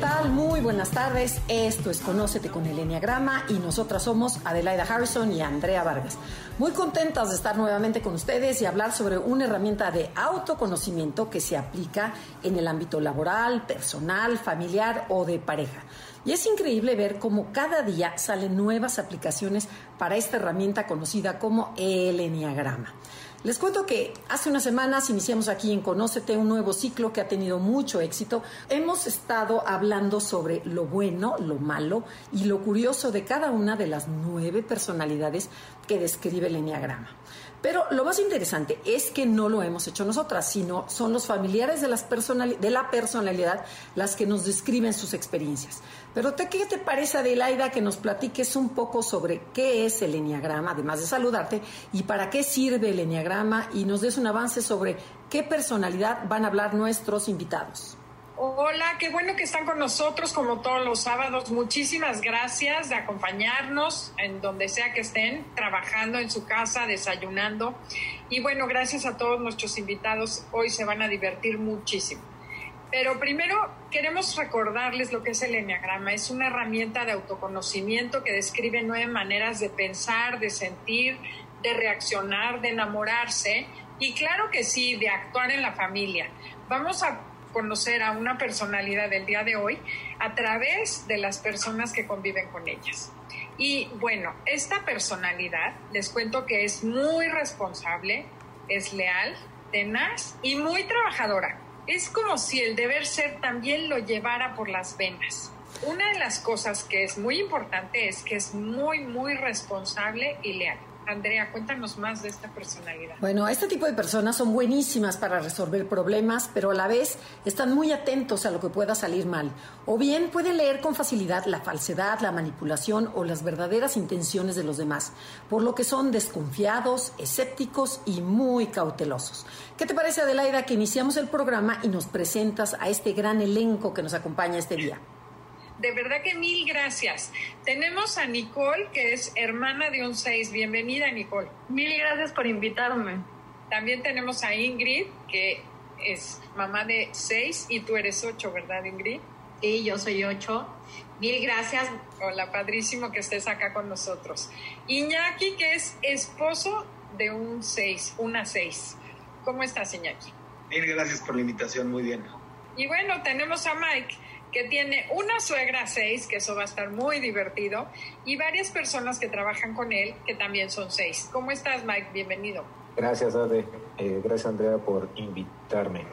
tal? Muy buenas tardes. Esto es Conócete con el Enneagrama y nosotras somos Adelaida Harrison y Andrea Vargas. Muy contentas de estar nuevamente con ustedes y hablar sobre una herramienta de autoconocimiento que se aplica en el ámbito laboral, personal, familiar o de pareja. Y es increíble ver cómo cada día salen nuevas aplicaciones para esta herramienta conocida como el Enneagrama. Les cuento que hace unas semanas iniciamos aquí en Conócete un nuevo ciclo que ha tenido mucho éxito. Hemos estado hablando sobre lo bueno, lo malo y lo curioso de cada una de las nueve personalidades que describe el Enneagrama. Pero lo más interesante es que no lo hemos hecho nosotras, sino son los familiares de, las de la personalidad las que nos describen sus experiencias. Pero ¿qué te parece, Adelaida, que nos platiques un poco sobre qué es el Enneagrama, además de saludarte, y para qué sirve el Enneagrama, y nos des un avance sobre qué personalidad van a hablar nuestros invitados? Hola, qué bueno que están con nosotros como todos los sábados. Muchísimas gracias de acompañarnos en donde sea que estén, trabajando en su casa, desayunando. Y bueno, gracias a todos nuestros invitados. Hoy se van a divertir muchísimo. Pero primero queremos recordarles lo que es el Enneagrama. Es una herramienta de autoconocimiento que describe nueve maneras de pensar, de sentir, de reaccionar, de enamorarse y claro que sí, de actuar en la familia. Vamos a conocer a una personalidad del día de hoy a través de las personas que conviven con ellas. Y bueno, esta personalidad, les cuento que es muy responsable, es leal, tenaz y muy trabajadora. Es como si el deber ser también lo llevara por las venas. Una de las cosas que es muy importante es que es muy, muy responsable y leal. Andrea, cuéntanos más de esta personalidad. Bueno, este tipo de personas son buenísimas para resolver problemas, pero a la vez están muy atentos a lo que pueda salir mal. O bien pueden leer con facilidad la falsedad, la manipulación o las verdaderas intenciones de los demás, por lo que son desconfiados, escépticos y muy cautelosos. ¿Qué te parece, Adelaida, que iniciamos el programa y nos presentas a este gran elenco que nos acompaña este día? De verdad que mil gracias. Tenemos a Nicole, que es hermana de un 6. Bienvenida, Nicole. Mil gracias por invitarme. También tenemos a Ingrid, que es mamá de 6 y tú eres 8, ¿verdad, Ingrid? Sí, yo soy 8. Mil gracias. Hola, padrísimo que estés acá con nosotros. Iñaki, que es esposo de un 6, una 6. ¿Cómo estás, Iñaki? Mil gracias por la invitación, muy bien. Y bueno, tenemos a Mike, que tiene una suegra seis, que eso va a estar muy divertido, y varias personas que trabajan con él, que también son seis. ¿Cómo estás, Mike? Bienvenido. Gracias, Ade. Eh, gracias, Andrea, por invitarme.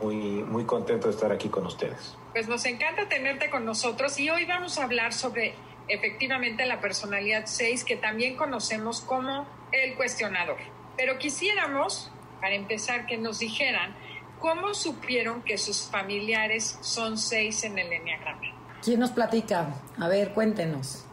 Muy, muy contento de estar aquí con ustedes. Pues nos encanta tenerte con nosotros y hoy vamos a hablar sobre efectivamente la personalidad 6 que también conocemos como el cuestionador. Pero quisiéramos, para empezar, que nos dijeran ¿Cómo supieron que sus familiares son seis en el Enneagrama? ¿Quién nos platica? A ver, cuéntenos.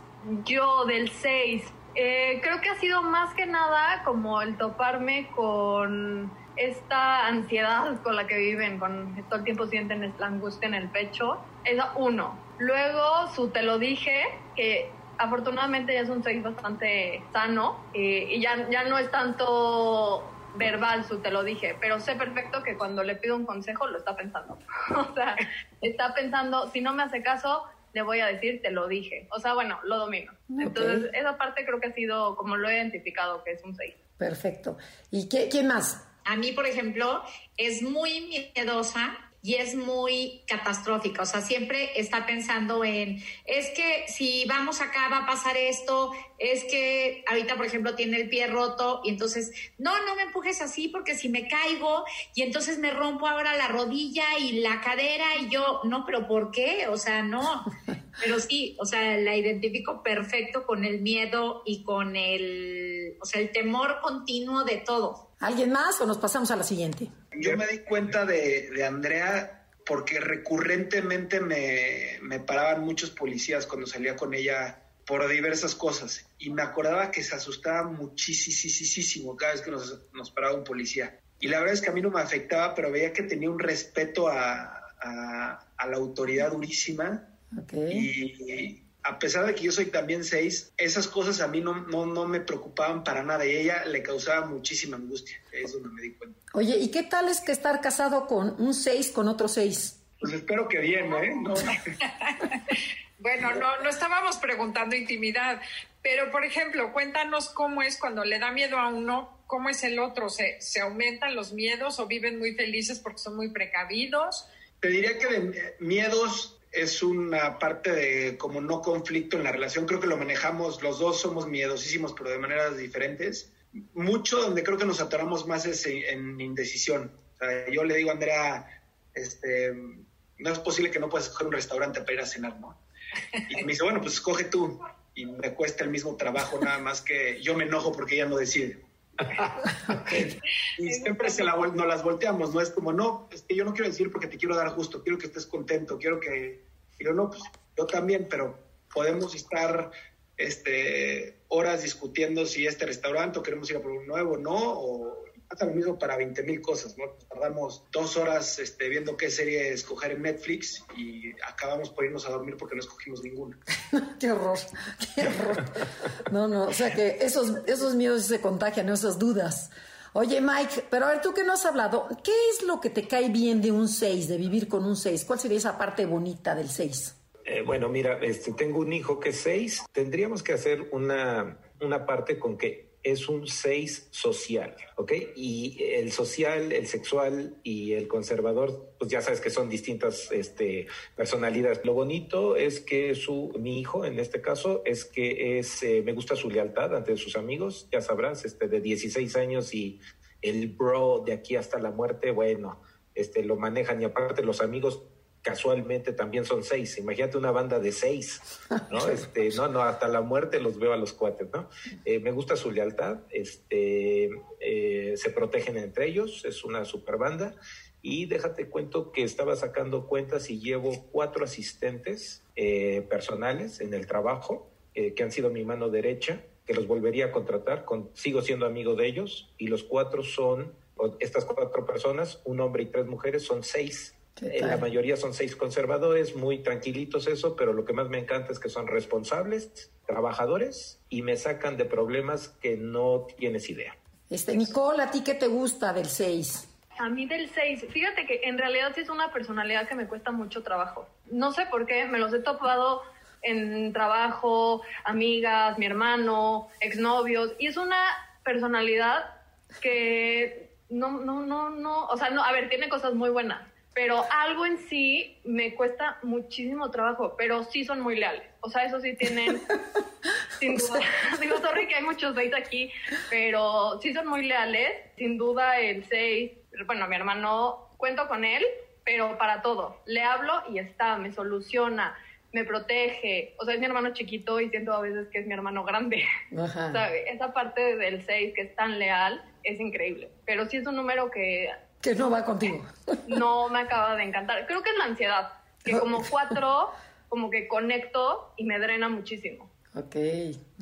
Yo del seis. Eh, creo que ha sido más que nada como el toparme con esta ansiedad con la que viven, con todo el tiempo sienten la angustia en el pecho. Es uno. Luego su te lo dije, que afortunadamente ya es un seis bastante sano eh, y ya, ya no es tanto verbal su te lo dije, pero sé perfecto que cuando le pido un consejo lo está pensando. o sea, está pensando, si no me hace caso, le voy a decir, te lo dije. O sea, bueno, lo domino. Entonces, esa parte creo que ha sido como lo he identificado, que es un 6. Perfecto. ¿Y qué, quién más? A mí, por ejemplo, es muy miedosa y es muy catastrófica, o sea, siempre está pensando en, es que si vamos acá va a pasar esto, es que ahorita, por ejemplo, tiene el pie roto y entonces, no, no me empujes así porque si me caigo y entonces me rompo ahora la rodilla y la cadera y yo, no, pero ¿por qué? O sea, no, pero sí, o sea, la identifico perfecto con el miedo y con el, o sea, el temor continuo de todo. ¿Alguien más o nos pasamos a la siguiente? Yo me di cuenta de, Andrea porque recurrentemente me, paraban muchos policías cuando salía con ella por diversas cosas. Y me acordaba que se asustaba muchísimo cada vez que nos, nos paraba un policía. Y la verdad es que a mí no me afectaba, pero veía que tenía un respeto a, a, la autoridad durísima. Y a pesar de que yo soy también seis, esas cosas a mí no, no, no me preocupaban para nada y a ella le causaba muchísima angustia. Es donde me di cuenta. Oye, ¿y qué tal es que estar casado con un seis con otro seis? Pues espero que bien, ¿eh? bueno, no, no estábamos preguntando intimidad, pero por ejemplo, cuéntanos cómo es cuando le da miedo a uno, cómo es el otro, ¿se, se aumentan los miedos o viven muy felices porque son muy precavidos? Te diría que de miedos es una parte de como no conflicto en la relación. Creo que lo manejamos, los dos somos miedosísimos, pero de maneras diferentes. Mucho donde creo que nos atoramos más es en, indecisión. yo le digo a Andrea, este, no es posible que no puedas escoger un restaurante para ir a cenar, ¿no? Y me dice, bueno, pues escoge tú. Y me cuesta el mismo trabajo, nada más que yo me enojo porque ella no decide. y siempre se la, nos las volteamos, ¿no? Es como, no, es que yo no quiero decir porque te quiero dar justo, quiero que estés contento, quiero que... yo no, pues yo también, pero podemos estar este, horas discutiendo si este restaurante o queremos ir a por un nuevo, ¿no? O pasa lo mismo para 20 mil cosas, ¿no? Tardamos dos horas este, viendo qué serie escoger en Netflix y acabamos por irnos a dormir porque no escogimos ninguna. qué horror, qué horror. No, no, o sea que esos, esos miedos se contagian, esas dudas. Oye, Mike, pero a ver, tú que no has hablado, ¿qué es lo que te cae bien de un 6, de vivir con un 6? ¿Cuál sería esa parte bonita del 6? Eh, bueno, mira, este, tengo un hijo que es 6. Tendríamos que hacer una, una parte con que es un 6 social, ¿ok? Y el social, el sexual y el conservador, pues ya sabes que son distintas este, personalidades. Lo bonito es que su, mi hijo, en este caso, es que es, eh, me gusta su lealtad ante sus amigos, ya sabrás, este, de 16 años y el bro de aquí hasta la muerte, bueno, este, lo manejan y aparte los amigos casualmente también son seis. Imagínate una banda de seis, ¿no? Este, no, no, hasta la muerte los veo a los cuates, ¿no? Eh, me gusta su lealtad, este, eh, se protegen entre ellos, es una super banda. Y déjate cuento que estaba sacando cuentas y llevo cuatro asistentes eh, personales en el trabajo que han sido mi mano derecha, que los volvería a contratar, con, sigo siendo amigo de ellos, y los cuatro son, estas cuatro personas, un hombre y tres mujeres, son seis la mayoría son seis conservadores, muy tranquilitos eso, pero lo que más me encanta es que son responsables, trabajadores y me sacan de problemas que no tienes idea. Este, Nicole, ¿a ti qué te gusta del 6? A mí del 6, fíjate que en realidad sí es una personalidad que me cuesta mucho trabajo. No sé por qué, me los he topado en trabajo, amigas, mi hermano, exnovios, y es una personalidad que no, no, no, no, o sea, no, a ver, tiene cosas muy buenas, pero algo en sí me cuesta muchísimo trabajo, pero sí son muy leales. O sea, eso sí tienen, sin duda, digo, sorry que hay muchos seis aquí, pero sí son muy leales. Sin duda el 6, bueno, mi hermano, cuento con él, pero para todo. Le hablo y está, me soluciona, me protege. O sea, es mi hermano chiquito y siento a veces que es mi hermano grande. Ajá. esa parte del 6 que es tan leal es increíble. Pero sí es un número que que no va contigo. No me acaba de encantar. Creo que es la ansiedad, que como cuatro, como que conecto y me drena muchísimo. Ok,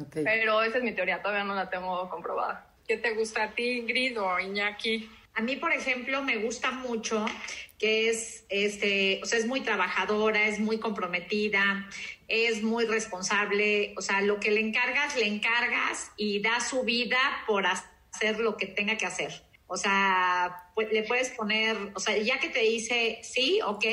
ok. Pero esa es mi teoría, todavía no la tengo comprobada. ¿Qué te gusta a ti, Ingrid o Iñaki? A mí, por ejemplo, me gusta mucho que es, este, o sea, es muy trabajadora, es muy comprometida, es muy responsable, o sea, lo que le encargas, le encargas y da su vida por hacer lo que tenga que hacer. O sea, le puedes poner, o sea, ya que te dice sí, ok,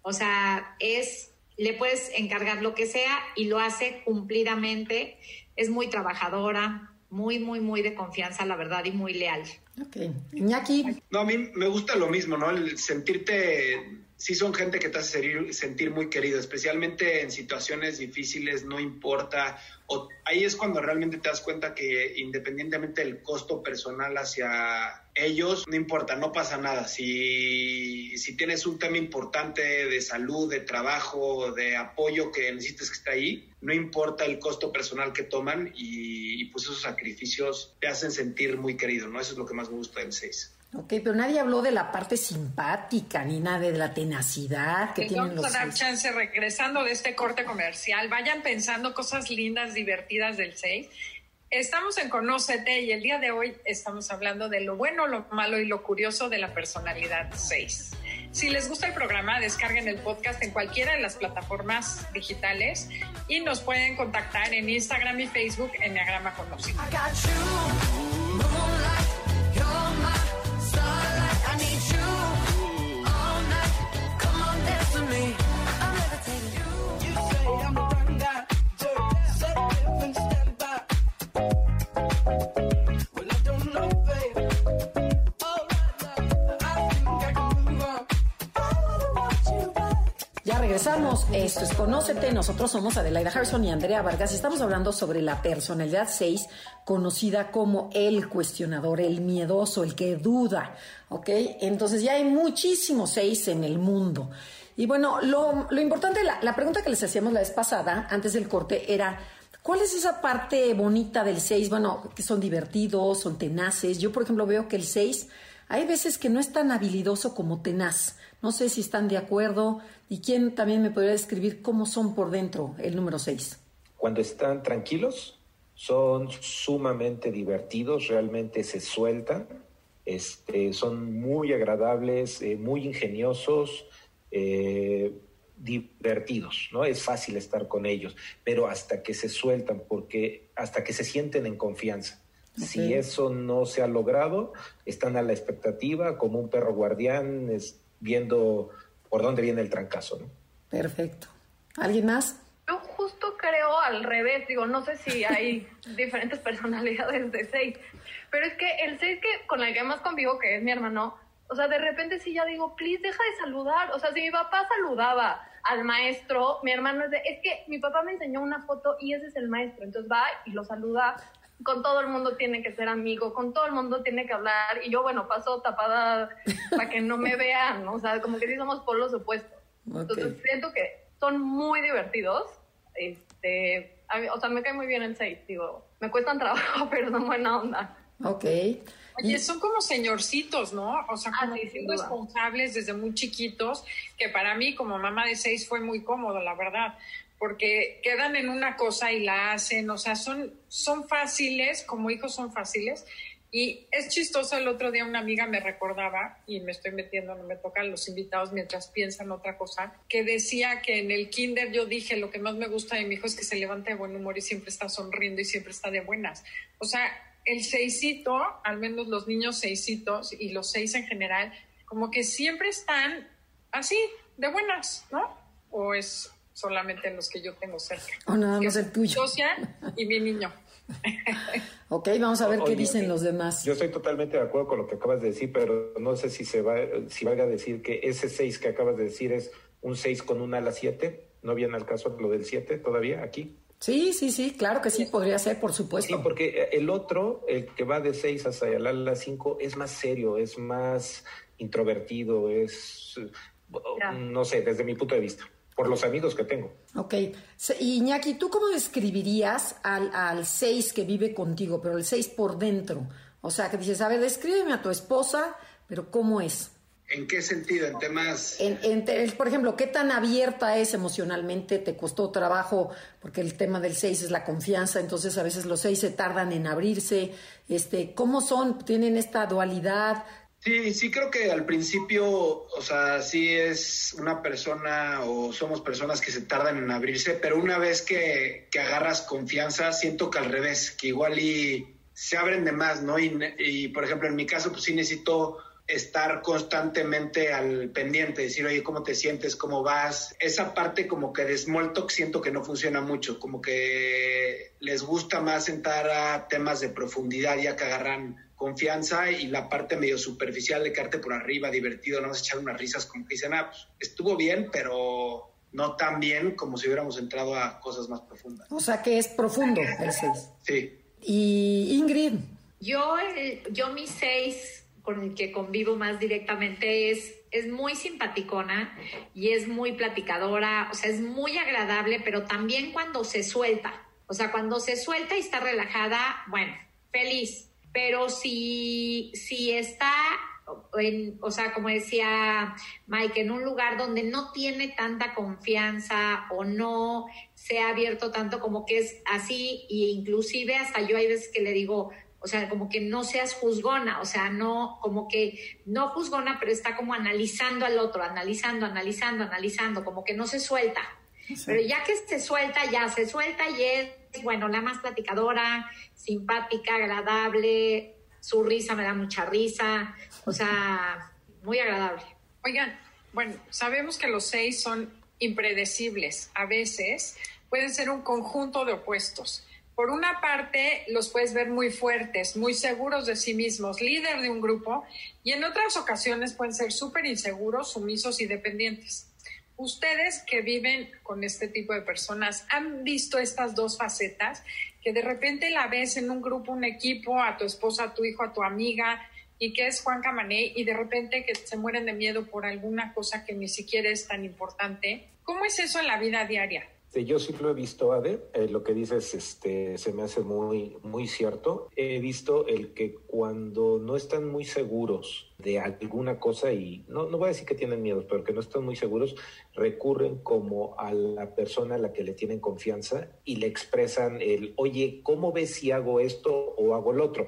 o sea, es, le puedes encargar lo que sea y lo hace cumplidamente. Es muy trabajadora, muy, muy, muy de confianza, la verdad, y muy leal. Ok. Iñaki. No, a mí me gusta lo mismo, ¿no? El sentirte sí son gente que te hace sentir muy querido, especialmente en situaciones difíciles, no importa. O, ahí es cuando realmente te das cuenta que independientemente del costo personal hacia ellos, no importa, no pasa nada. Si, si tienes un tema importante de salud, de trabajo, de apoyo que necesites que esté ahí, no importa el costo personal que toman y, pues esos sacrificios te hacen sentir muy querido, ¿no? Eso es lo que más me gusta del 6. Ok, pero nadie habló de la parte simpática ni nada de la tenacidad que Les tienen vamos los a dar seis. chance regresando de este corte comercial. Vayan pensando cosas lindas, divertidas del 6. Estamos en Conócete y el día de hoy estamos hablando de lo bueno, lo malo y lo curioso de la personalidad 6. Si les gusta el programa, descarguen el podcast en cualquiera de las plataformas digitales y nos pueden contactar en Instagram y Facebook en Enneagrama Conocido. Regresamos, esto es Conócete, nosotros somos Adelaida Harrison y Andrea Vargas y estamos hablando sobre la personalidad 6, conocida como el cuestionador, el miedoso, el que duda, ¿ok? Entonces ya hay muchísimos 6 en el mundo. Y bueno, lo, lo importante, la, la pregunta que les hacíamos la vez pasada, antes del corte, era... ¿Cuál es esa parte bonita del 6? Bueno, que son divertidos, son tenaces. Yo, por ejemplo, veo que el 6 hay veces que no es tan habilidoso como tenaz. No sé si están de acuerdo. ¿Y quién también me podría describir cómo son por dentro el número 6? Cuando están tranquilos, son sumamente divertidos, realmente se sueltan, este, son muy agradables, eh, muy ingeniosos, eh, divertidos, ¿no? Es fácil estar con ellos, pero hasta que se sueltan, porque hasta que se sienten en confianza. Si eso no se ha logrado, están a la expectativa como un perro guardián, es, viendo por dónde viene el trancazo, ¿no? Perfecto. ¿Alguien más? Yo justo creo al revés, digo, no sé si hay diferentes personalidades de seis, pero es que el seis que con el que más convivo, que es mi hermano, o sea, de repente sí ya digo, please, deja de saludar. O sea, si mi papá saludaba al maestro, mi hermano es de, es que mi papá me enseñó una foto y ese es el maestro, entonces va y lo saluda. Con todo el mundo tiene que ser amigo, con todo el mundo tiene que hablar. Y yo, bueno, paso tapada para que no me vean, ¿no? o sea, como que sí somos polos opuestos. Entonces siento que son muy divertidos. Este, a mí- o sea, me cae muy bien el 6, digo, me cuestan trabajo, pero son buena onda. Ok. Oye, son como señorcitos, ¿no? O sea, Ah, como sí, duda. responsables desde muy chiquitos, que para mí como mamá de seis fue muy cómodo, la verdad, porque quedan en una cosa y la hacen, o sea, son, son fáciles, como hijos son fáciles. Y es chistoso, el otro día una amiga me recordaba, y me estoy metiendo, no me tocan los invitados mientras piensan otra cosa, que decía que en el kinder yo dije, lo que más me gusta de mi hijo es que se levanta de buen humor y siempre está sonriendo y siempre está de buenas. O sea, el seisito, al menos los niños seisitos y los seis en general, como que siempre están así, de buenas, ¿no? O es solamente los que yo tengo cerca. O nada más el tuyo. Socia y mi niño. Ok, vamos a ver qué dicen los demás. Yo estoy totalmente de acuerdo con lo que acabas de decir, pero no sé si se va, si valga decir que ese 6 que acabas de decir es un 6 con un ala 7. ¿No viene al caso lo del 7 todavía aquí? Sí, sí, sí, claro que sí, podría ser, por Sí, supuesto. porque el otro, el que va de 6 hasta el ala 5, es más serio, es más introvertido, es, Ya. no sé, desde mi punto de vista, por los amigos que tengo. Ok. Iñaki, ¿tú cómo describirías al, al 6 que vive contigo, pero el 6 por dentro? O sea, que dices, a ver, descríbeme a tu esposa, pero ¿cómo es? ¿En qué sentido? En temas... En, en te- por ejemplo, ¿qué tan abierta es emocionalmente? ¿Te costó trabajo? Porque el tema del 6 es la confianza, entonces a veces los 6 se tardan en abrirse. Este, ¿Cómo son? ¿Tienen esta dualidad? Sí, sí creo que al principio, o sea, sí es una persona o somos personas que se tardan en abrirse, pero una vez que, que agarras confianza, siento que al revés, que igual y se abren de más, ¿no? Y, y, por ejemplo, en mi caso, pues sí necesito estar constantemente al pendiente, decir, oye, ¿cómo te sientes? ¿Cómo vas? Esa parte como que de small siento que no funciona mucho, como que les gusta más entrar a temas de profundidad ya que agarran confianza y la parte medio superficial de quedarte por arriba, divertido, no vas a echar unas risas como que dicen, ah, pues estuvo bien, pero no tan bien como si hubiéramos entrado a cosas más profundas. O sea, que es profundo el 6. Sí. Y Ingrid, Yo, el- yo mi seis con el que convivo más directamente es, es muy simpaticona y es muy platicadora, o sea, es muy agradable, pero también cuando se suelta, o sea, cuando se suelta y está relajada, bueno, feliz, pero si, si está en, o sea, como decía Mike, en un lugar donde no tiene tanta confianza o no se ha abierto tanto como que es así, e inclusive hasta yo hay veces que le digo, o sea, como que no seas juzgona, o sea, no, como que no juzgona, pero está como analizando al otro, analizando, analizando, analizando, como que no se suelta. Pero ya que se suelta, ya se suelta y es, bueno, la más platicadora, simpática, agradable, su risa me da mucha risa, o sea, muy agradable. Oigan, bueno, sabemos que los seis son impredecibles. A veces pueden ser un conjunto de opuestos. Por una parte, los puedes ver muy fuertes, muy seguros de sí mismos, líder de un grupo, y en otras ocasiones pueden ser súper inseguros, sumisos y dependientes. Ustedes que viven con este tipo de personas, ¿han visto estas dos facetas? Que de repente la ves en un grupo, un equipo, a tu esposa, a tu hijo, a tu amiga, y que es Juan Camané, y de repente que se mueren de miedo por alguna cosa que ni siquiera es tan importante. ¿Cómo es eso en la vida diaria? Este, yo sí lo he visto, Ade. Eh, lo que dices este, se me hace muy, muy cierto. He visto el que cuando no están muy seguros de alguna cosa, y no, no voy a decir que tienen miedo, pero que no están muy seguros, recurren como a la persona a la que le tienen confianza y le expresan el, oye, ¿cómo ves si hago esto o hago lo otro?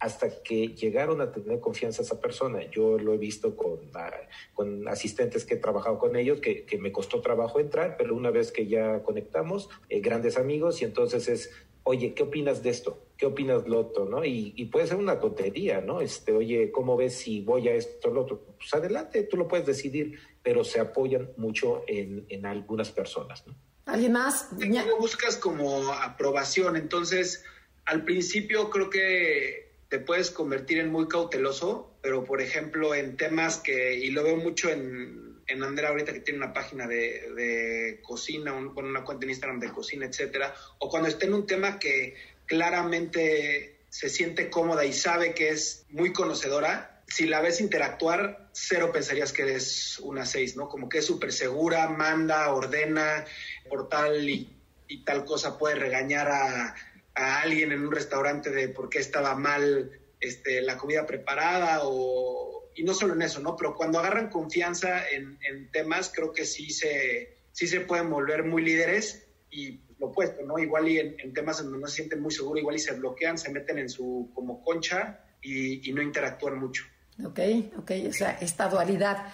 Hasta que llegaron a tener confianza a esa persona. Yo lo he visto con, ah, con asistentes que he trabajado con ellos, que, que, me costó trabajo entrar, pero una vez que ya conectamos, eh, grandes amigos, y entonces es, oye, ¿qué opinas de esto? ¿Qué opinas de lo otro? ¿no? Y, y, puede ser una tontería, ¿no? Este, oye, ¿cómo ves si voy a esto o lo otro? Pues adelante, tú lo puedes decidir, pero se apoyan mucho en, en algunas personas, ¿no? ¿Alguien más? ¿Cómo buscas como aprobación? Entonces, al principio creo que te puedes convertir en muy cauteloso, pero por ejemplo en temas que, y lo veo mucho en, en Andrea ahorita que tiene una página de, de cocina, con una cuenta en Instagram de cocina, etcétera, o cuando esté en un tema que claramente se siente cómoda y sabe que es muy conocedora, si la ves interactuar, cero pensarías que eres una seis, ¿no? Como que es súper segura, manda, ordena, por tal y, y tal cosa puede regañar a a alguien en un restaurante de por qué estaba mal este, la comida preparada o, y no solo en eso, ¿no? Pero cuando agarran confianza en, en temas, creo que sí se, sí se pueden volver muy líderes y lo opuesto, ¿no? Igual y en, temas en donde no se sienten muy seguros, igual y se bloquean, se meten en su como concha y, no interactúan mucho. Ok, ok, o sea, esta dualidad.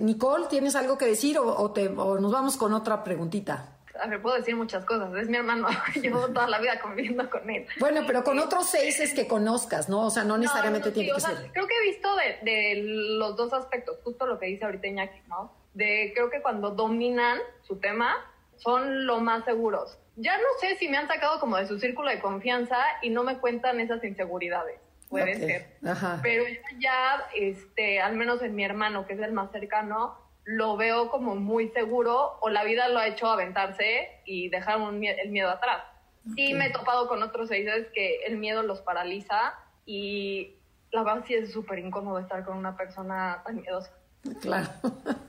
Nicole, ¿tienes algo que decir o, o, te, o nos vamos con otra preguntita? A ver, puedo decir muchas cosas. Es mi hermano, llevo toda la vida conviviendo con él. Bueno, pero con otros seis es que conozcas, ¿no? O sea, no necesariamente no, no, tiene sí, que o sea, ser. Creo que he visto de, de, los dos aspectos, justo lo que dice ahorita Iñaki, ¿no? De creo que cuando dominan su tema son lo más seguros. Ya no sé si me han sacado como de su círculo de confianza y no me cuentan esas inseguridades. Puede Ok, ser. Ajá. Pero ya, este, al menos en mi hermano, que es el más cercano, lo veo como muy seguro o la vida lo ha hecho aventarse y dejar un el miedo atrás. Sí me he topado con otros seis que el miedo los paraliza y la verdad sí es súper incómodo estar con una persona tan miedosa. Claro.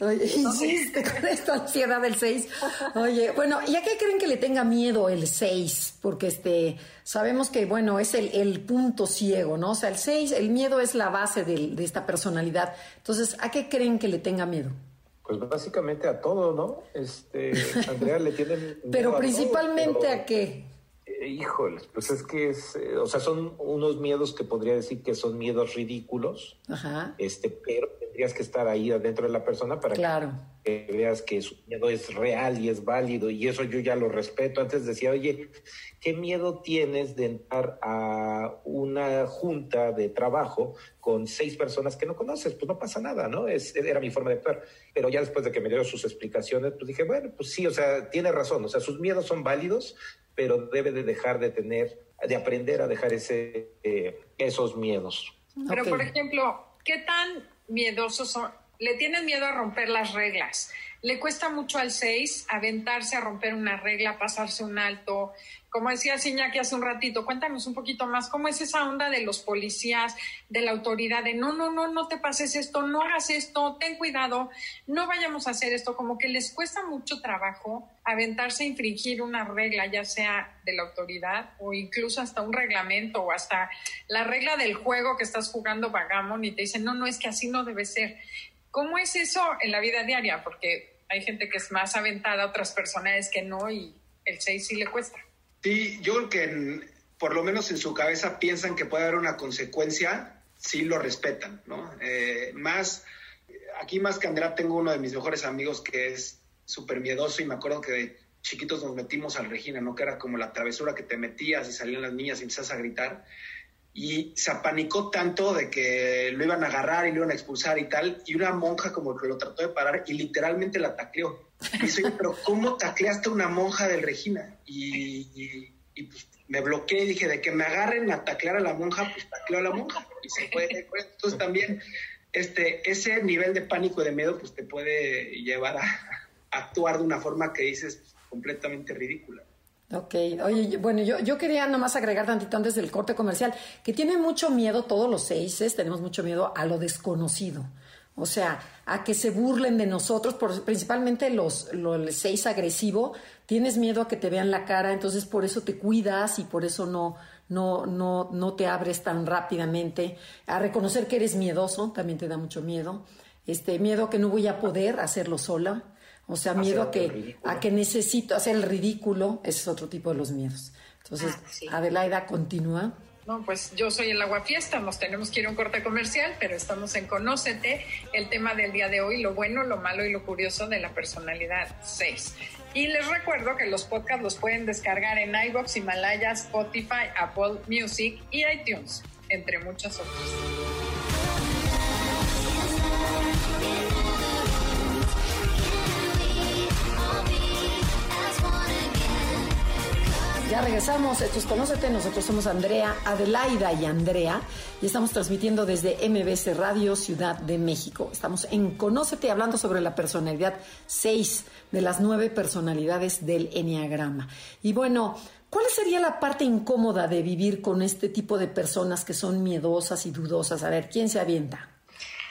Oye, insiste con esta ansiedad del 6. Oye, bueno, ¿y a qué creen que le tenga miedo el 6? Porque este, sabemos que, bueno, es el, el punto ciego, ¿no? O sea, el 6, el miedo es la base de, esta personalidad. Entonces, ¿a qué creen que le tenga miedo? Pues básicamente a todo, ¿no? Este, Andrea le tiene miedo a Pero todo, principalmente pero- a qué. Eh, Híjoles, pues es que es, eh, o sea, son unos miedos que podría decir que son miedos ridículos, Ajá, este, pero tendrías que estar ahí adentro de la persona para claro. que veas que su miedo es real y es válido y eso yo ya lo respeto. Antes decía, oye, ¿qué miedo tienes de entrar a una junta de trabajo con seis personas que no conoces? Pues no pasa nada, ¿no? Es, era mi forma de actuar. Pero ya después de que me dio sus explicaciones, pues dije, bueno, pues sí, o sea, tiene razón, o sea, sus miedos son válidos, pero debe de dejar de tener, de aprender a dejar ese, eh, esos miedos. Pero, por ejemplo, ¿qué tan miedosos? Le tienen miedo a romper las reglas. Le cuesta mucho al 6 aventarse a romper una regla, pasarse un alto. Como decía Siñaki hace un ratito, cuéntanos un poquito más, ¿cómo es esa onda de los policías, de la autoridad, de no, no, no, no te pases esto, no hagas esto, ten cuidado, no vayamos a hacer esto? Como que les cuesta mucho trabajo aventarse a infringir una regla, ya sea de la autoridad o incluso hasta un reglamento o hasta la regla del juego que estás jugando Vagamon y te dicen, no, no, es que así no debe ser. ¿Cómo es eso en la vida diaria? Porque hay gente que es más aventada, otras personas que no, y el 6 sí le cuesta. Sí, yo que por lo menos en su cabeza piensan que puede haber una consecuencia, sí lo respetan, ¿no? Eh, más, aquí más que Andrea tengo uno de mis mejores amigos que es súper miedoso y me acuerdo que de chiquitos nos metimos al Regina, ¿no? Que era como la travesura que te metías y salían las niñas y empezás a gritar. Y se apanicó tanto de que lo iban a agarrar y lo iban a expulsar y tal. Y una monja como que lo trató de parar y literalmente la tacleó. Y "Oye, pero ¿cómo tacleaste a una monja del Regina? Y, pues, me bloqueé y dije, de que me agarren a taclear a la monja, pues tacleo a la monja. Y se fue. Entonces también este, ese nivel de pánico y de miedo pues te puede llevar a, a actuar de una forma que dices pues, completamente ridícula. Ok, oye, bueno, yo, yo quería nomás agregar tantito antes del corte comercial, que tienen mucho miedo, todos los seises, tenemos mucho miedo a lo desconocido. O sea, a que se burlen de nosotros, por- principalmente los, lo- el seis agresivo, tienes miedo a que te vean la cara, entonces por eso te cuidas y por eso no, no, no, no te abres tan rápidamente. A reconocer que eres miedoso, también te da mucho miedo. Este, miedo que no voy a poder hacerlo sola. O sea, miedo a que, a que necesito hacer el ridículo, ese es otro tipo de los miedos. Entonces, Ah, sí. Adelaida continúa. No, pues yo soy el agua fiesta, nos tenemos que ir a un corte comercial, pero estamos en Conócete, el tema del día de hoy, lo bueno, lo malo y lo curioso de la personalidad 6. Y les recuerdo que los podcasts los pueden descargar en iBox, Himalaya, Spotify, Apple Music y iTunes, entre muchas otras. Ya regresamos, esto es Conócete, nosotros somos Andrea, Adelaida y Andrea, y estamos transmitiendo desde MBC Radio Ciudad de México. Estamos en Conócete hablando sobre la personalidad 6 de las nueve personalidades del Enneagrama. Y bueno, ¿cuál sería la parte incómoda de vivir con este tipo de personas que son miedosas y dudosas? A ver, ¿quién se avienta?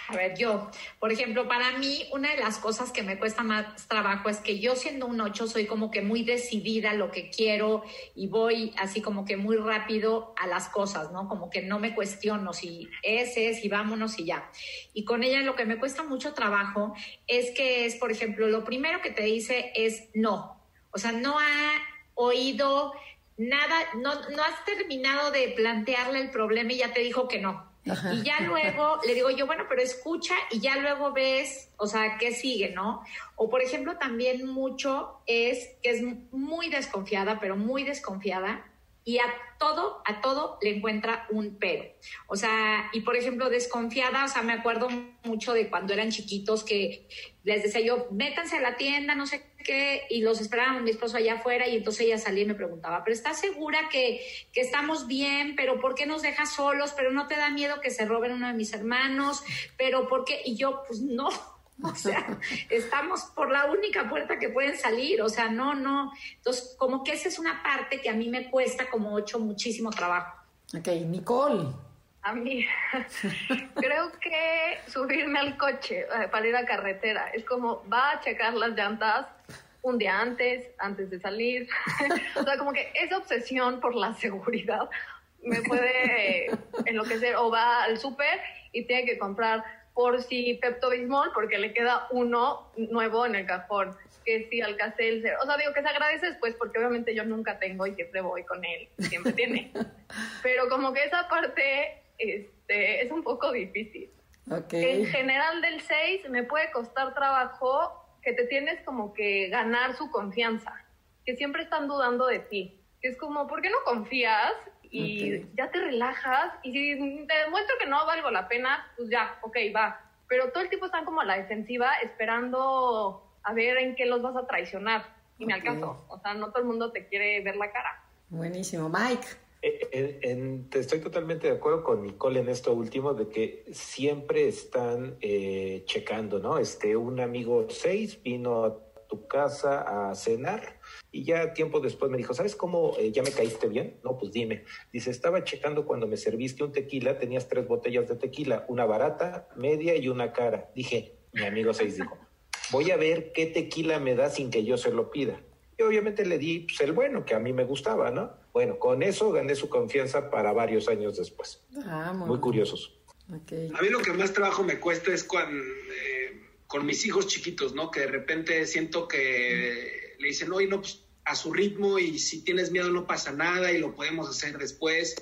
A ver, yo, por ejemplo, para mí una de las cosas que me cuesta más trabajo es que yo siendo un 8 soy como que muy decidida a lo que quiero y voy así como que muy rápido a las cosas, ¿no? Como que no me cuestiono si es, es y vámonos y ya. Y con ella lo que me cuesta mucho trabajo es que es, por ejemplo, lo primero que te dice es no. O sea, no ha oído nada, no, no has terminado de plantearle el problema y ya te dijo que no. Ajá. Y ya luego le digo yo, bueno, pero escucha y ya luego ves, o sea, qué sigue, ¿no? O por ejemplo, también mucho es que es muy desconfiada, pero muy desconfiada y a todo, a todo le encuentra un pero. O sea, y por ejemplo, desconfiada, o sea, me acuerdo mucho de cuando eran chiquitos que les decía yo, métanse a la tienda, no sé qué, y los esperaban mi esposo allá afuera y entonces ella salía y me preguntaba, pero ¿estás segura que, que estamos bien? ¿Pero por qué nos dejas solos? ¿Pero no te da miedo que se roben uno de mis hermanos? ¿Pero por qué? Y yo, pues no. O sea, estamos por la única puerta que pueden salir, o sea, no, no. Entonces, como que esa es una parte que a mí me cuesta como ocho muchísimo trabajo. Ok, Nicole. A mí, creo que subirme al coche eh, para ir a carretera es como va a checar las llantas un día antes, antes de salir. o sea, como que esa obsesión por la seguridad me puede enloquecer. O va al súper y tiene que comprar por si Pepto Bismol porque le queda uno nuevo en el cajón. Que si Alka-Seltzer. O sea, digo que se agradece después porque obviamente yo nunca tengo y siempre voy con él. Siempre tiene. Pero como que esa parte este, es un poco difícil. Ok. En general del 6 me puede costar trabajo que te tienes como que ganar su confianza, que siempre están dudando de ti. Que es como, ¿por qué no confías? Y Ok. ya te relajas y si te demuestro que no valgo la pena, pues ya, ok, va. Pero todo el tiempo están como a la defensiva esperando a ver en qué los vas a traicionar. Y me Ok. alcanzo. O sea, no todo el mundo te quiere ver la cara. Buenísimo. Mike. Eh, En- en- te estoy totalmente de acuerdo con Nicole en esto último, de que siempre están eh, checando, ¿no? Este, un amigo seis vino a tu casa a cenar y ya tiempo después me dijo, ¿sabes cómo eh, ya me caíste bien? No, pues dime. Dice, estaba checando cuando me serviste un tequila, tenías tres botellas de tequila, una barata, media y una cara. Dije, mi amigo seis dijo, voy a ver qué tequila me da sin que yo se lo pida. Y obviamente le di pues, el bueno, que a mí me gustaba, ¿no? Bueno, con eso gané su confianza para varios años después. Ah, muy, Muy curiosos. A mí lo que más trabajo me cuesta es cuando, eh, con mis hijos chiquitos, ¿no? Que de repente siento que le dicen, oye, no, pues a su ritmo y si tienes miedo no pasa nada y lo podemos hacer después.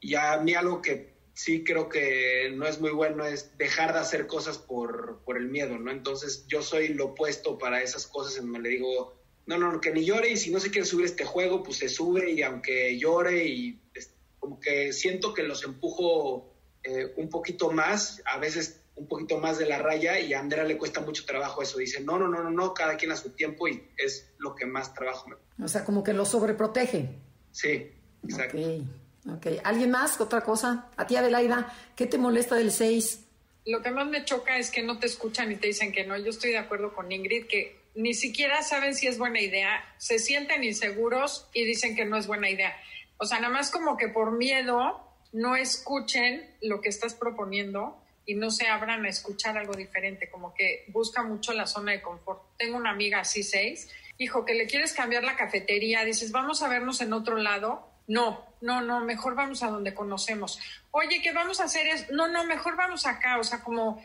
Y a mí algo que sí creo que no es muy bueno es dejar de hacer cosas por, por el miedo, ¿no? Entonces yo soy lo opuesto para esas cosas en donde le digo, no, no, que ni llore y si no se quiere subir este juego, pues se sube y aunque llore y es- como que siento que los empujo eh, un poquito más, a veces un poquito más de la raya y a Andrea le cuesta mucho trabajo eso. Dice, no, no, no, no, no, cada quien a su tiempo y es lo que más trabajo me... O sea, como que lo sobreprotege. Sí, exacto. Ok, ok. ¿Alguien más? ¿Otra cosa? A ti, Adelaida, ¿qué te molesta del 6? Lo que más me choca es que no te escuchan y te dicen que no. Yo estoy de acuerdo con Ingrid que ni siquiera saben si es buena idea, se sienten inseguros y dicen que no es buena idea. O sea, nada más como que por miedo no escuchen lo que estás proponiendo y no se abran a escuchar algo diferente, como que busca mucho la zona de confort. Tengo una amiga así seis, hijo, que le quieres cambiar la cafetería, dices, vamos a vernos en otro lado. No, no, no, mejor vamos a donde conocemos. Oye, ¿qué vamos a hacer? Es, no, no, mejor vamos acá. O sea, como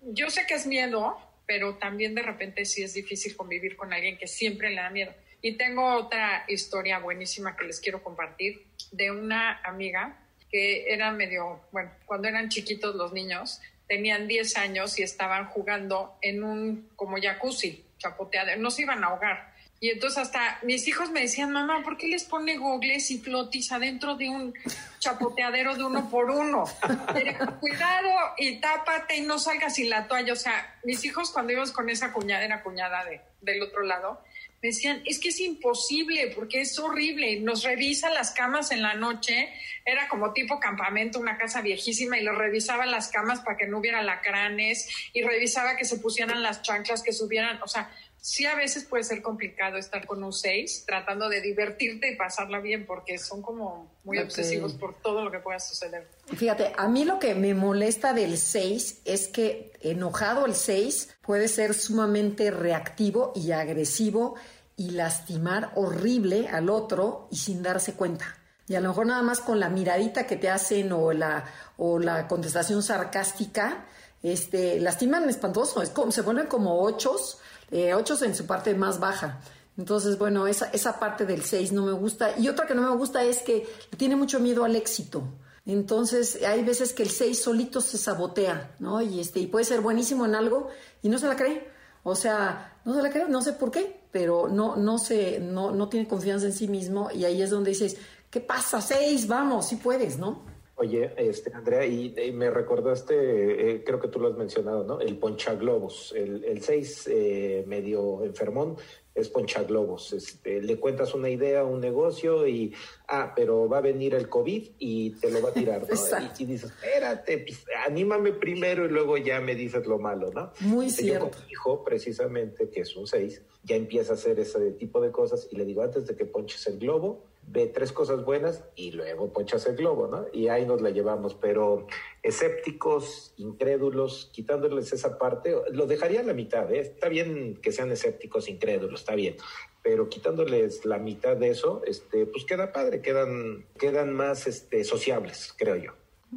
yo sé que es miedo, pero también de repente sí es difícil convivir con alguien que siempre le da miedo. Y tengo otra historia buenísima que les quiero compartir de una amiga que era medio, bueno, cuando eran chiquitos los niños, tenían 10 años y estaban jugando en un como jacuzzi, chapoteadero, no se iban a ahogar. Y entonces hasta mis hijos me decían, mamá, ¿por qué les pone gogles y flotis adentro de un chapoteadero de uno por uno? Pero, cuidado y tápate y no salgas sin la toalla. O sea, mis hijos cuando íbamos con esa cuñada, era cuñada de, del otro lado, me decían, es que es imposible porque es horrible. Nos revisa las camas en la noche. Era como tipo campamento, una casa viejísima, y los revisaba las camas para que no hubiera lacranes y revisaba que se pusieran las chanclas, que subieran. O sea, sí a veces puede ser complicado estar con un 6 tratando de divertirte y pasarla bien porque son como muy obsesivos por todo lo que pueda suceder. Fíjate, a mí lo que me molesta del 6 es que enojado el 6 puede ser sumamente reactivo y agresivo y lastimar horrible al otro y sin darse cuenta. Y a lo mejor nada más con la miradita que te hacen o la, o la contestación sarcástica, este, lastiman espantoso. Es como, se vuelven como ochos, eh, ochos en su parte más baja. Entonces, bueno, esa, esa parte del 6 no me gusta. Y otra que no me gusta es que tiene mucho miedo al éxito. Entonces, hay veces que el 6 solito se sabotea, ¿no? Y, este, y puede ser buenísimo en algo y no se la cree. O sea, no se la cree, no sé por qué, pero no, no, se, no, no tiene confianza en sí mismo y ahí es donde dices, ¿qué pasa? 6, vamos, sí puedes, ¿no? Oye, este, Andrea, y, y me recordaste, eh, creo que tú lo has mencionado, ¿no? El ponchaglobos. El, el 6 eh, medio enfermón es ponchaglobos. Este, le cuentas una idea, un negocio y, ah, pero va a venir el COVID y te lo va a tirar, ¿no? Y, y dices, espérate, pues, anímame primero y luego ya me dices lo malo, ¿no? Muy Yo con cierto. mi hijo, precisamente, que es un 6, ya empieza a hacer ese tipo de cosas y le digo, antes de que ponches el globo, ve tres cosas buenas y luego ponchas el globo, ¿no? Y ahí nos la llevamos, pero escépticos, incrédulos, quitándoles esa parte, lo dejaría a la mitad, ¿eh? Está bien que sean escépticos, incrédulos, está bien, pero quitándoles la mitad de eso, este, pues queda padre, quedan, quedan más este, sociables, creo yo.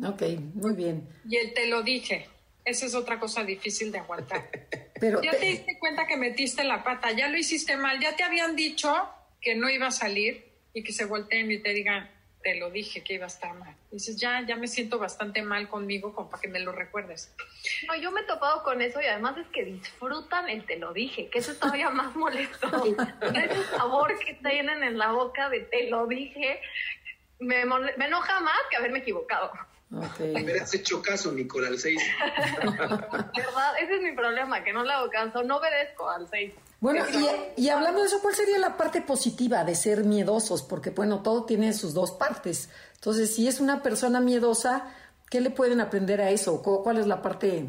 Ok, muy bien. Y el te lo dije. Esa es otra cosa difícil de aguantar. Pero Ya te- te diste cuenta que metiste la pata, ya lo hiciste mal, ya te habían dicho que no iba a salir y que se volteen y te digan, te lo dije que iba a estar mal. Dices, ya, ya me siento bastante mal conmigo como para que me lo recuerdes. No, yo me he topado con eso y además es que disfrutan el te lo dije, que eso es todavía más molesto. Ese sabor que tienen en la boca de te lo dije me, me enoja más que haberme equivocado. ok. Hubieras hecho caso, Nicole, al 6. ¿Verdad? Ese es mi problema, que no le hago caso, no obedezco al 6. Bueno, y, y hablando de eso, ¿cuál sería la parte positiva de ser miedosos? Porque, bueno, todo tiene sus dos partes. Entonces, si es una persona miedosa, ¿qué le pueden aprender a eso? ¿Cu- ¿Cuál es la parte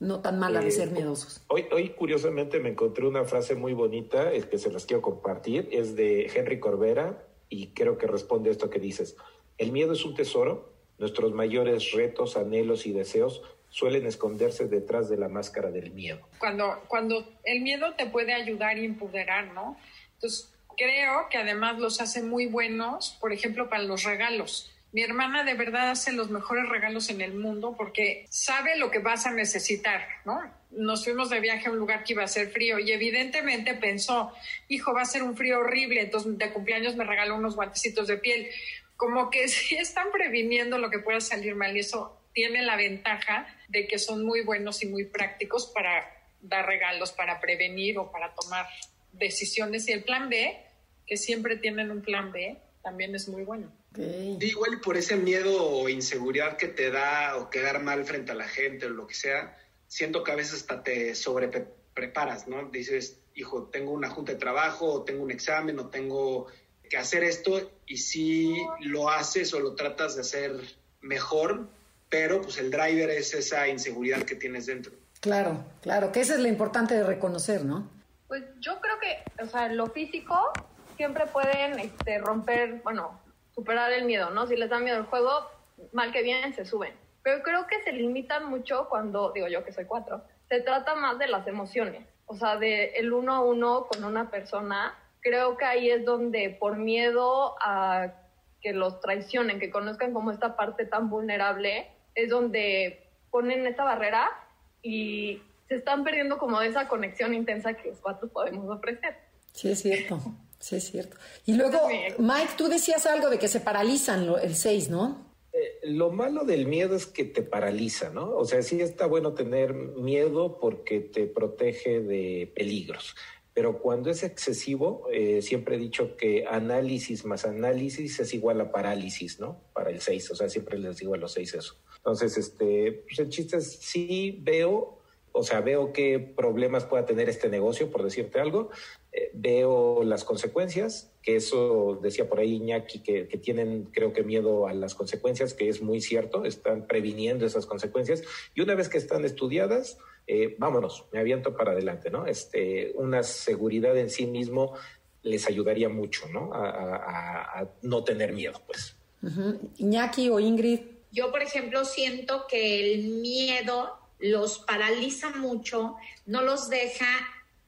no tan mala de Eh, ser miedosos? Hoy, hoy curiosamente me encontré una frase muy bonita eh, que se las quiero compartir. Es de Henry Corbera y creo que responde a esto que dices. El miedo es un tesoro. Nuestros mayores retos, anhelos y deseos suelen esconderse detrás de la máscara del miedo. cuando, cuando el miedo te puede ayudar y empoderar, ¿no? Entonces, creo que además los hace muy buenos, por ejemplo, para los regalos. Mi hermana de verdad hace los mejores regalos en el mundo porque sabe lo que vas a necesitar, ¿no? Nos fuimos de viaje a un lugar que iba a ser frío y evidentemente pensó, hijo, va a ser un frío horrible, entonces de cumpleaños me regaló unos guantecitos de piel. Como que sí están previniendo lo que pueda salir mal y eso tiene la ventaja de que son muy buenos y muy prácticos para dar regalos, para prevenir o para tomar decisiones. Y el plan B, que siempre tienen un plan B, también es muy bueno. Sí, igual y por ese miedo o inseguridad que te da o quedar mal frente a la gente o lo que sea, siento que a veces hasta te sobrepreparas, ¿no? Dices, hijo, tengo una junta de trabajo, o tengo un examen, o tengo que hacer esto, y si lo haces o lo tratas de hacer mejor, pero pues el driver es esa inseguridad que tienes dentro. Claro, claro, que eso es lo importante de reconocer, ¿no? Pues yo creo que, o sea, lo físico siempre pueden este, romper, bueno, superar el miedo, ¿no? Si les da miedo el juego, mal que bien se suben. Pero creo que se limitan mucho cuando, digo yo que soy cuatro, se trata más de las emociones. O sea, de el uno a uno con una persona, creo que ahí es donde por miedo a que los traicionen, que conozcan como esta parte tan vulnerable, es donde ponen esta barrera y se están perdiendo como de esa conexión intensa que los cuatro podemos ofrecer. Sí, es cierto. Sí, es cierto. Y luego, Mike, tú decías algo de que se paralizan lo- el 6, ¿no? Eh, lo malo del miedo es que te paraliza, ¿no? O sea, sí está bueno tener miedo porque te protege de peligros. Pero cuando es excesivo, eh, siempre he dicho que análisis más análisis es igual a parálisis, ¿no? Para el 6, o sea, siempre les digo a los 6 eso. Entonces, este, pues el chiste es, sí veo, o sea, veo qué problemas pueda tener este negocio, por decirte algo, eh, veo las consecuencias, que eso decía por ahí Iñaki, que, que tienen creo que miedo a las consecuencias, que es muy cierto, están previniendo esas consecuencias, y una vez que están estudiadas, eh, vámonos, me aviento para adelante, ¿no? Este, una seguridad en sí mismo les ayudaría mucho, ¿no? A, a- a- a no tener miedo, pues. Iñaki o Ingrid. Yo, por ejemplo, siento que el miedo los paraliza mucho, no los deja,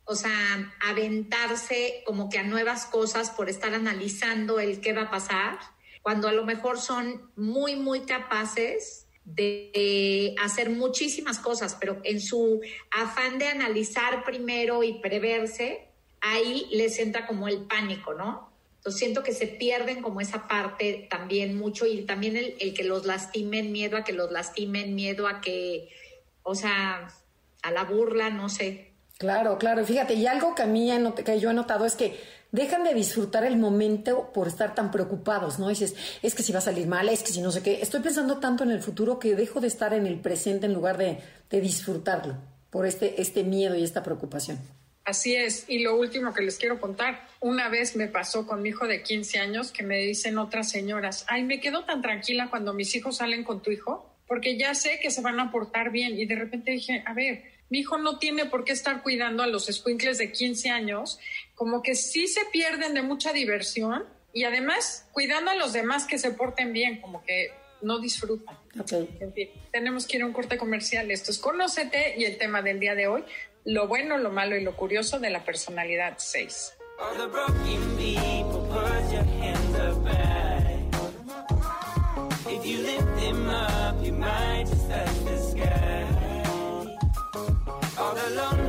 o sea, aventarse como que a nuevas cosas por estar analizando el qué va a pasar, cuando a lo mejor son muy, muy capaces de, hacer muchísimas cosas, pero en su afán de analizar primero y preverse, ahí les entra como el pánico, ¿no? Entonces siento que se pierden como esa parte también mucho y también el, el que los lastimen, miedo a que los lastimen, miedo a que, o sea, a la burla, no sé. Claro, claro. Fíjate, y algo que a mí que yo he notado es que dejan de disfrutar el momento por estar tan preocupados, ¿no? Dices, es que si va a salir mal, es que si no sé qué. Estoy pensando tanto en el futuro que dejo de estar en el presente en lugar de, de disfrutarlo por este, este miedo y esta preocupación. Así es. Y lo último que les quiero contar, una vez me pasó con mi hijo de 15 años que me dicen otras señoras, ay, me quedo tan tranquila cuando mis hijos salen con tu hijo, porque ya sé que se van a portar bien. Y de repente dije, a ver, mi hijo no tiene por qué estar cuidando a los escuincles de 15 años, como que sí se pierden de mucha diversión y además cuidando a los demás que se porten bien, como que no disfrutan. Ok. En fin, tenemos que ir a un corte comercial. Esto es Conócete y el tema del día de hoy, lo bueno, lo malo y lo curioso de la personalidad 6. All the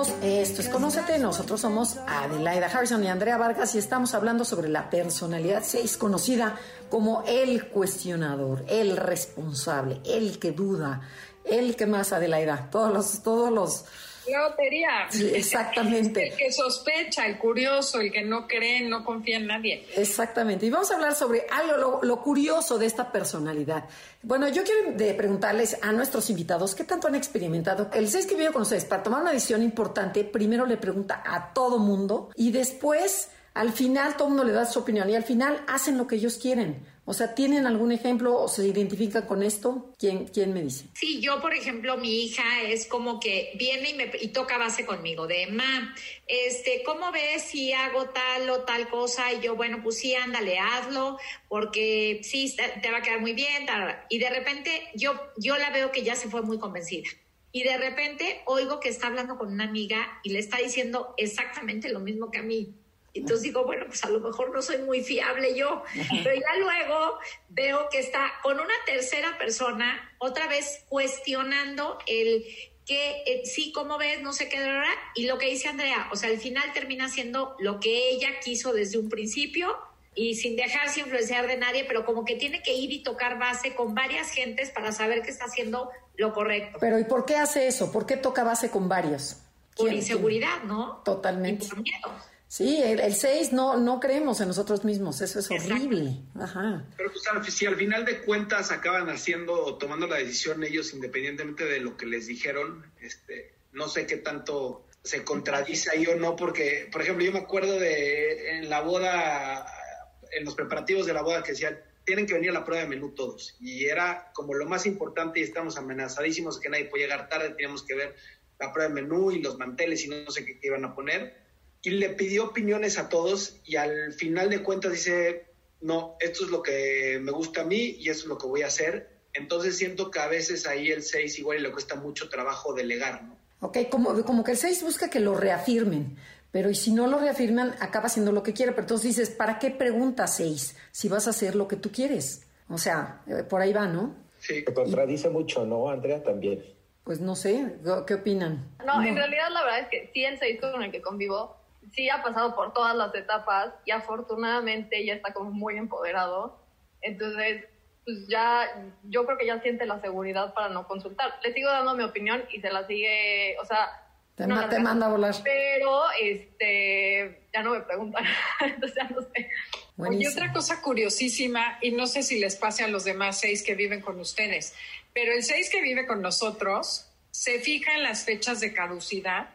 Esto es Conócete, nosotros somos Adelaida Harrison y Andrea Vargas y estamos hablando sobre la personalidad 6, conocida como el cuestionador, el responsable, el que duda, el que más Adelaida, todos los, todos los... La lotería. Sí, exactamente. El que sospecha, el curioso, el que no cree, no confía en nadie. Exactamente. Y vamos a hablar sobre algo, lo, lo curioso de esta personalidad. Bueno, yo quiero de preguntarles a nuestros invitados qué tanto han experimentado. El 6 que vive con ustedes, para tomar una decisión importante, primero le pregunta a todo mundo y después, al final, todo mundo le da su opinión y al final hacen lo que ellos quieren. O sea, ¿tienen algún ejemplo o se identifican con esto? ¿Quién, quién me dice? Sí, yo, por ejemplo, mi hija es como que viene y, me, y toca base conmigo de, ma, este, ¿cómo ves si hago tal o tal cosa? Y yo, bueno, pues sí, ándale, hazlo, porque sí, te va a quedar muy bien. Y de repente yo, yo la veo que ya se fue muy convencida. Y de repente oigo que está hablando con una amiga y le está diciendo exactamente lo mismo que a mí. Entonces digo, bueno, pues a lo mejor no soy muy fiable yo, pero ya luego veo que está con una tercera persona, otra vez cuestionando el que eh, sí, ¿cómo ves? No sé qué, y lo que dice Andrea, o sea, al final termina siendo lo que ella quiso desde un principio y sin dejarse influenciar de nadie, pero como que tiene que ir y tocar base con varias gentes para saber que está haciendo lo correcto. Pero ¿y por qué hace eso? ¿Por qué toca base con varios? Por ¿Quién- inseguridad, ¿no? Totalmente. Y por miedo. Sí, el 6 no, no creemos en nosotros mismos, eso es Exacto. horrible. Ajá. Pero pues, al- si al final de cuentas acaban haciendo o tomando la decisión ellos independientemente de lo que les dijeron, este, no sé qué tanto se contradice ahí o no, porque, por ejemplo, yo me acuerdo de en la boda, en los preparativos de la boda que decían, tienen que venir a la prueba de menú todos. Y era como lo más importante y estamos amenazadísimos de que nadie puede llegar tarde, teníamos que ver la prueba de menú y los manteles y no sé qué, qué iban a poner. Y le pidió opiniones a todos y al final de cuentas dice, no, esto es lo que me gusta a mí y eso es lo que voy a hacer. Entonces siento que a veces ahí el 6 igual le cuesta mucho trabajo delegar, ¿no? Ok, como, como que el 6 busca que lo reafirmen, pero y si no lo reafirman, acaba haciendo lo que quiere. Pero entonces dices, ¿para qué preguntas 6 si vas a hacer lo que tú quieres? O sea, eh, por ahí va, ¿no? Sí. Se contradice mucho, ¿no, Andrea? También. Pues no sé, ¿qué- ¿qué opinan? No, en realidad la verdad es que sí, el 6 con el que convivo, sí ha pasado por todas las etapas y afortunadamente ya está como muy empoderado. Entonces, pues ya, yo creo que ya siente la seguridad para no consultar. Le sigo dando mi opinión y se la sigue, o sea... Te, no ma- te manda a volar. Pero, este, ya no me preguntan. Entonces ya no sé. Buenísimo. otra cosa curiosísima, y no sé si les pase a los demás seis que viven con ustedes, pero el seis que vive con nosotros se fija en las fechas de caducidad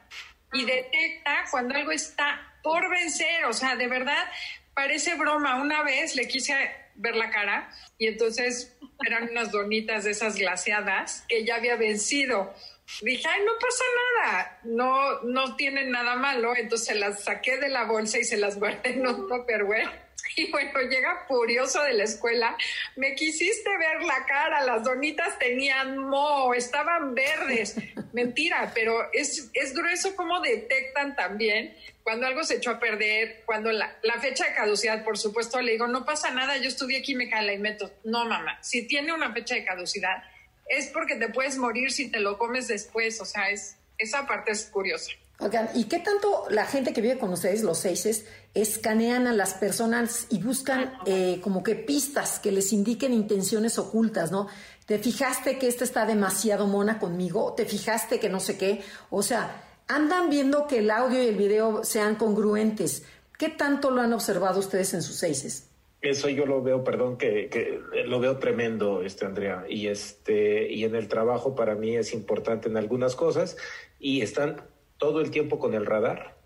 y detecta cuando algo está por vencer. O sea, de verdad, parece broma. Una vez le quise ver la cara y entonces eran unas donitas de esas glaseadas que ya había vencido. Dije, ay, no pasa nada, no, no tienen nada malo. Entonces las saqué de la bolsa y se las guardé en un tupperware. Y bueno, llega furioso de la escuela. Me quisiste ver la cara, las donitas tenían moho, estaban verdes. Mentira, pero es, es grueso cómo detectan también cuando algo se echó a perder, cuando la, la fecha de caducidad, por supuesto, le digo, no pasa nada, yo estudié química en la IMETO. No, mamá, si tiene una fecha de caducidad, es porque te puedes morir si te lo comes después. O sea, es, esa parte es curiosa. Oigan, ¿y qué tanto la gente que vive con ustedes, los seises, escanean a las personas y buscan eh, como que pistas que les indiquen intenciones ocultas, ¿no? ¿Te fijaste que esta está demasiado mona conmigo? ¿Te fijaste que no sé qué? O sea, andan viendo que el audio y el video sean congruentes. ¿Qué tanto lo han observado ustedes en sus seises? Eso yo lo veo, perdón, que, que lo veo tremendo, este Andrea. Y este, y en el trabajo para mí es importante en algunas cosas, y están todo el tiempo con el radar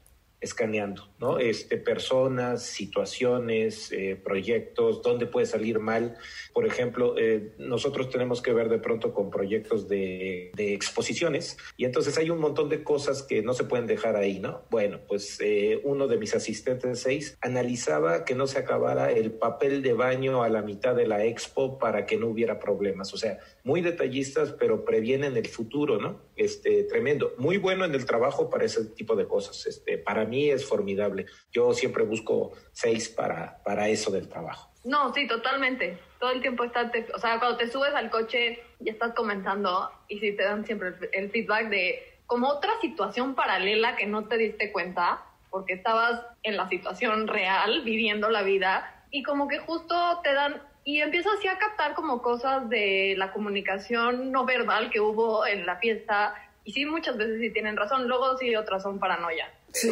escaneando, ¿no? Este, personas, situaciones, eh, proyectos, dónde puede salir mal. Por ejemplo, eh, nosotros tenemos que ver de pronto con proyectos de, de exposiciones y entonces hay un montón de cosas que no se pueden dejar ahí, ¿no? Bueno, pues eh, uno de mis asistentes seis analizaba que no se acabara el papel de baño a la mitad de la expo para que no hubiera problemas. O sea, muy detallistas, pero previenen el futuro, ¿no? Este, tremendo. Muy bueno en el trabajo para ese tipo de cosas. Este, para mí es formidable. Yo siempre busco seis para, para eso del trabajo. No, sí, totalmente. Todo el tiempo está, te- o sea, cuando te subes al coche y estás comentando y si te dan siempre el, feedback de como otra situación paralela que no te diste cuenta porque estabas en la situación real, viviendo la vida, y como que justo te dan, y empiezas así a captar como cosas de la comunicación no verbal que hubo en la fiesta, y sí, muchas veces sí tienen razón, luego sí otras son paranoia. Sí.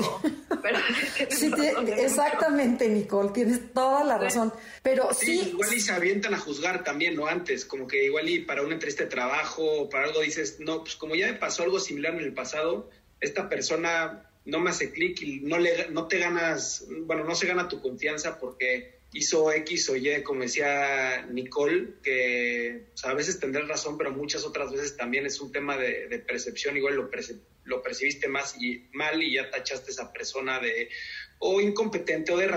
Pero Sí, razón exactamente, Nicole, tienes toda la razón. Pero Sí, sí, igual y se avientan a juzgar también, ¿no? Antes, como que igual y para una entrevista de trabajo o para algo dices, no, pues como ya me pasó algo similar en el pasado, esta persona no me hace clic y no, le, no te ganas, bueno, no se gana tu confianza porque hizo X o Y, como decía Nicole, que a veces tendrás razón, pero muchas otras veces también es un tema de, percepción, igual lo, lo percibiste más y mal y ya tachaste a esa persona de o incompetente o de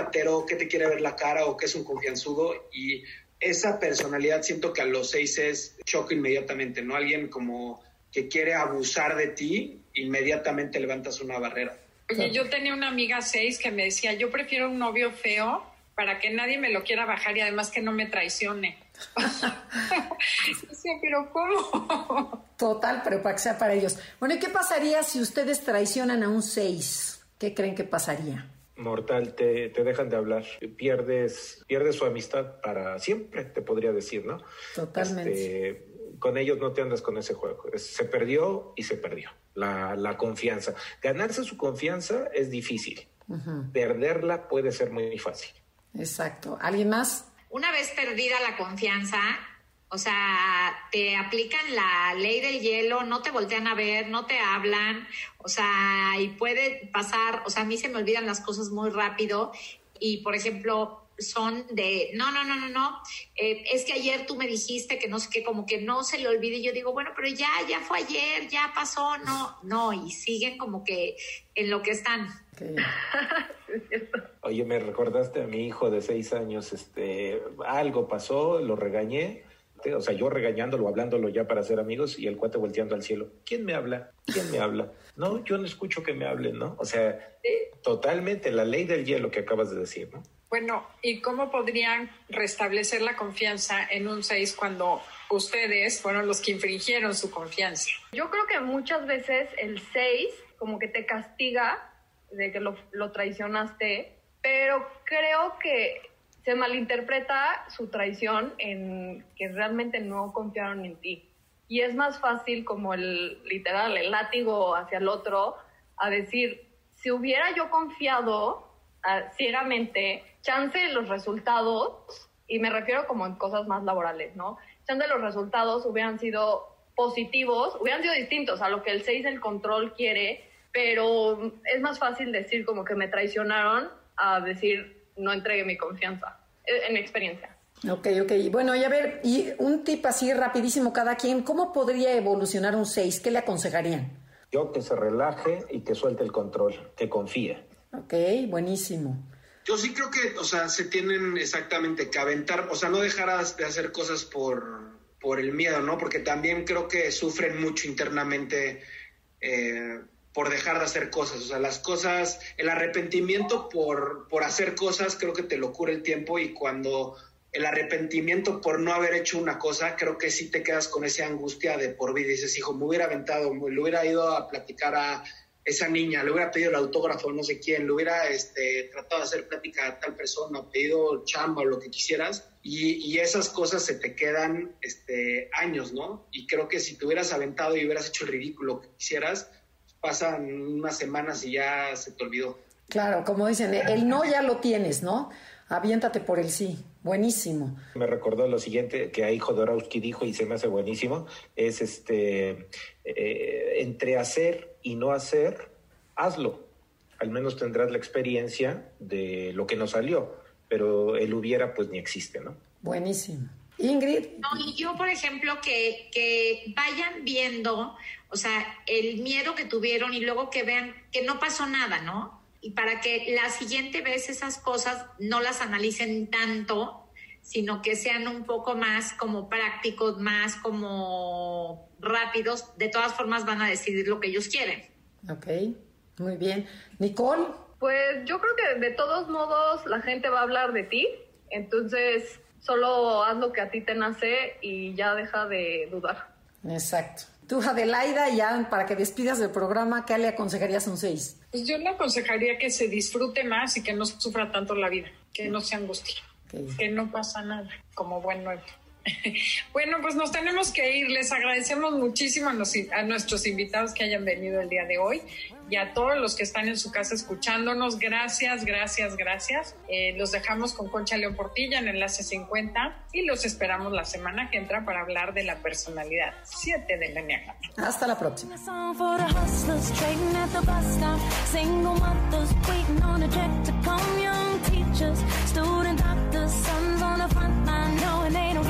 que te quiere ver la cara o que es un confianzudo y esa personalidad siento que a los seis es choque inmediatamente, ¿no? Alguien como que quiere abusar de ti, inmediatamente levantas una barrera. Oye, yo tenía una amiga seis que me decía, yo prefiero un novio feo para que nadie me lo quiera bajar y además que no me traicione. Decía, pero ¿cómo? total, pero para que sea para ellos. Bueno, ¿y qué pasaría si ustedes traicionan a un 6? ¿Qué creen que pasaría? Mortal, te, te dejan de hablar, pierdes, pierdes su amistad para siempre, te podría decir, ¿no? Totalmente. Este, con ellos no te andas con ese juego. Se perdió y se perdió la, la confianza. Ganarse su confianza es difícil. Perderla puede ser muy fácil. Exacto. ¿Alguien más? Una vez perdida la confianza, o sea, te aplican la ley del hielo, no te voltean a ver, no te hablan, o sea, y puede pasar, o sea, a mí se me olvidan las cosas muy rápido y, por ejemplo, son de, no, no, no, no, no, eh, es que ayer tú me dijiste que no sé qué, como que no se le olvide, y yo digo, bueno, pero ya, ya fue ayer, ya pasó, no, no, y siguen como que en lo que están. Que- Oye, me recordaste a mi hijo de seis años, este, algo pasó, lo regañé, o sea, yo regañándolo, hablándolo ya para ser amigos y el cuate volteando al cielo. ¿Quién me habla? ¿Quién me habla? No, yo no escucho que me hablen, ¿no? O sea, totalmente la ley del hielo que acabas de decir, ¿no? Bueno, ¿y cómo podrían restablecer la confianza en un 6 cuando ustedes fueron los que infringieron su confianza? Yo creo que muchas veces el 6 como que te castiga de que lo, lo traicionaste, pero creo que se malinterpreta su traición en que realmente no confiaron en ti. Y es más fácil como el literal, el látigo hacia el otro, a decir, si hubiera yo confiado ah, ciegamente, chance los resultados, y me refiero como en cosas más laborales, ¿no? Chance los resultados hubieran sido positivos, hubieran sido distintos a lo que el 6 el control quiere, pero es más fácil decir como que me traicionaron a decir no entregué mi confianza, eh, en mi experiencia. Ok, ok. Bueno, y a ver, y un tip así rapidísimo cada quien, ¿cómo podría evolucionar un 6? ¿Qué le aconsejarían? Yo que se relaje y que suelte el control, que confíe. Ok, buenísimo. Yo sí creo que, o sea, se tienen exactamente que aventar, o sea, no dejarás de hacer cosas por, por el miedo, ¿no? Porque también creo que sufren mucho internamente eh, por dejar de hacer cosas. O sea, las cosas, el arrepentimiento por, por hacer cosas, creo que te lo cura el tiempo y cuando el arrepentimiento por no haber hecho una cosa, creo que sí te quedas con esa angustia de por vida. Dices, hijo, me hubiera aventado, me- hubiera ido a platicar a esa niña, le hubiera pedido el autógrafo no sé quién, le hubiera este, tratado de hacer plática a tal persona, pedido chamba o lo que quisieras. Y, y esas cosas se te quedan este, años, ¿no? Y creo que si te hubieras aventado y hubieras hecho el ridículo que quisieras, pasan unas semanas y ya se te olvidó. Claro, como dicen, el no ya lo tienes, ¿no? Aviéntate por el sí. Buenísimo. Me recordó lo siguiente que ahí Jodorowsky dijo y se me hace buenísimo, es este, eh, entre hacer y no hacer, hazlo. Al menos tendrás la experiencia de lo que no salió, pero el hubiera pues ni existe, ¿no? Buenísimo. Ingrid, No, y yo, por ejemplo, que, que vayan viendo, o sea, el miedo que tuvieron y luego que vean que no pasó nada, ¿no? Y para que la siguiente vez esas cosas no las analicen tanto, sino que sean un poco más como prácticos, más como rápidos, de todas formas van a decidir lo que ellos quieren. ok, muy bien. Nicole, Pues yo creo que de todos modos la gente va a hablar de ti, entonces solo haz lo que a ti te nace y ya deja de dudar. exacto. Tú, Adelaida, ya para que despidas del programa, ¿qué le aconsejarías a un 6? Pues yo le aconsejaría que se disfrute más y que no sufra tanto la vida, que no se angustie, que no pasa nada, como buen nuevo. Bueno, pues nos tenemos que ir. Les agradecemos muchísimo a nuestros invitados que hayan venido el día de hoy y a todos los que están en su casa escuchándonos. Gracias, gracias, gracias. Eh, los dejamos con Concha León Portilla en Enlace 50 y los esperamos la semana que entra para hablar de la personalidad 7 del Enneagrama. Hasta la próxima. student doctors, sons on the front line knowing they don't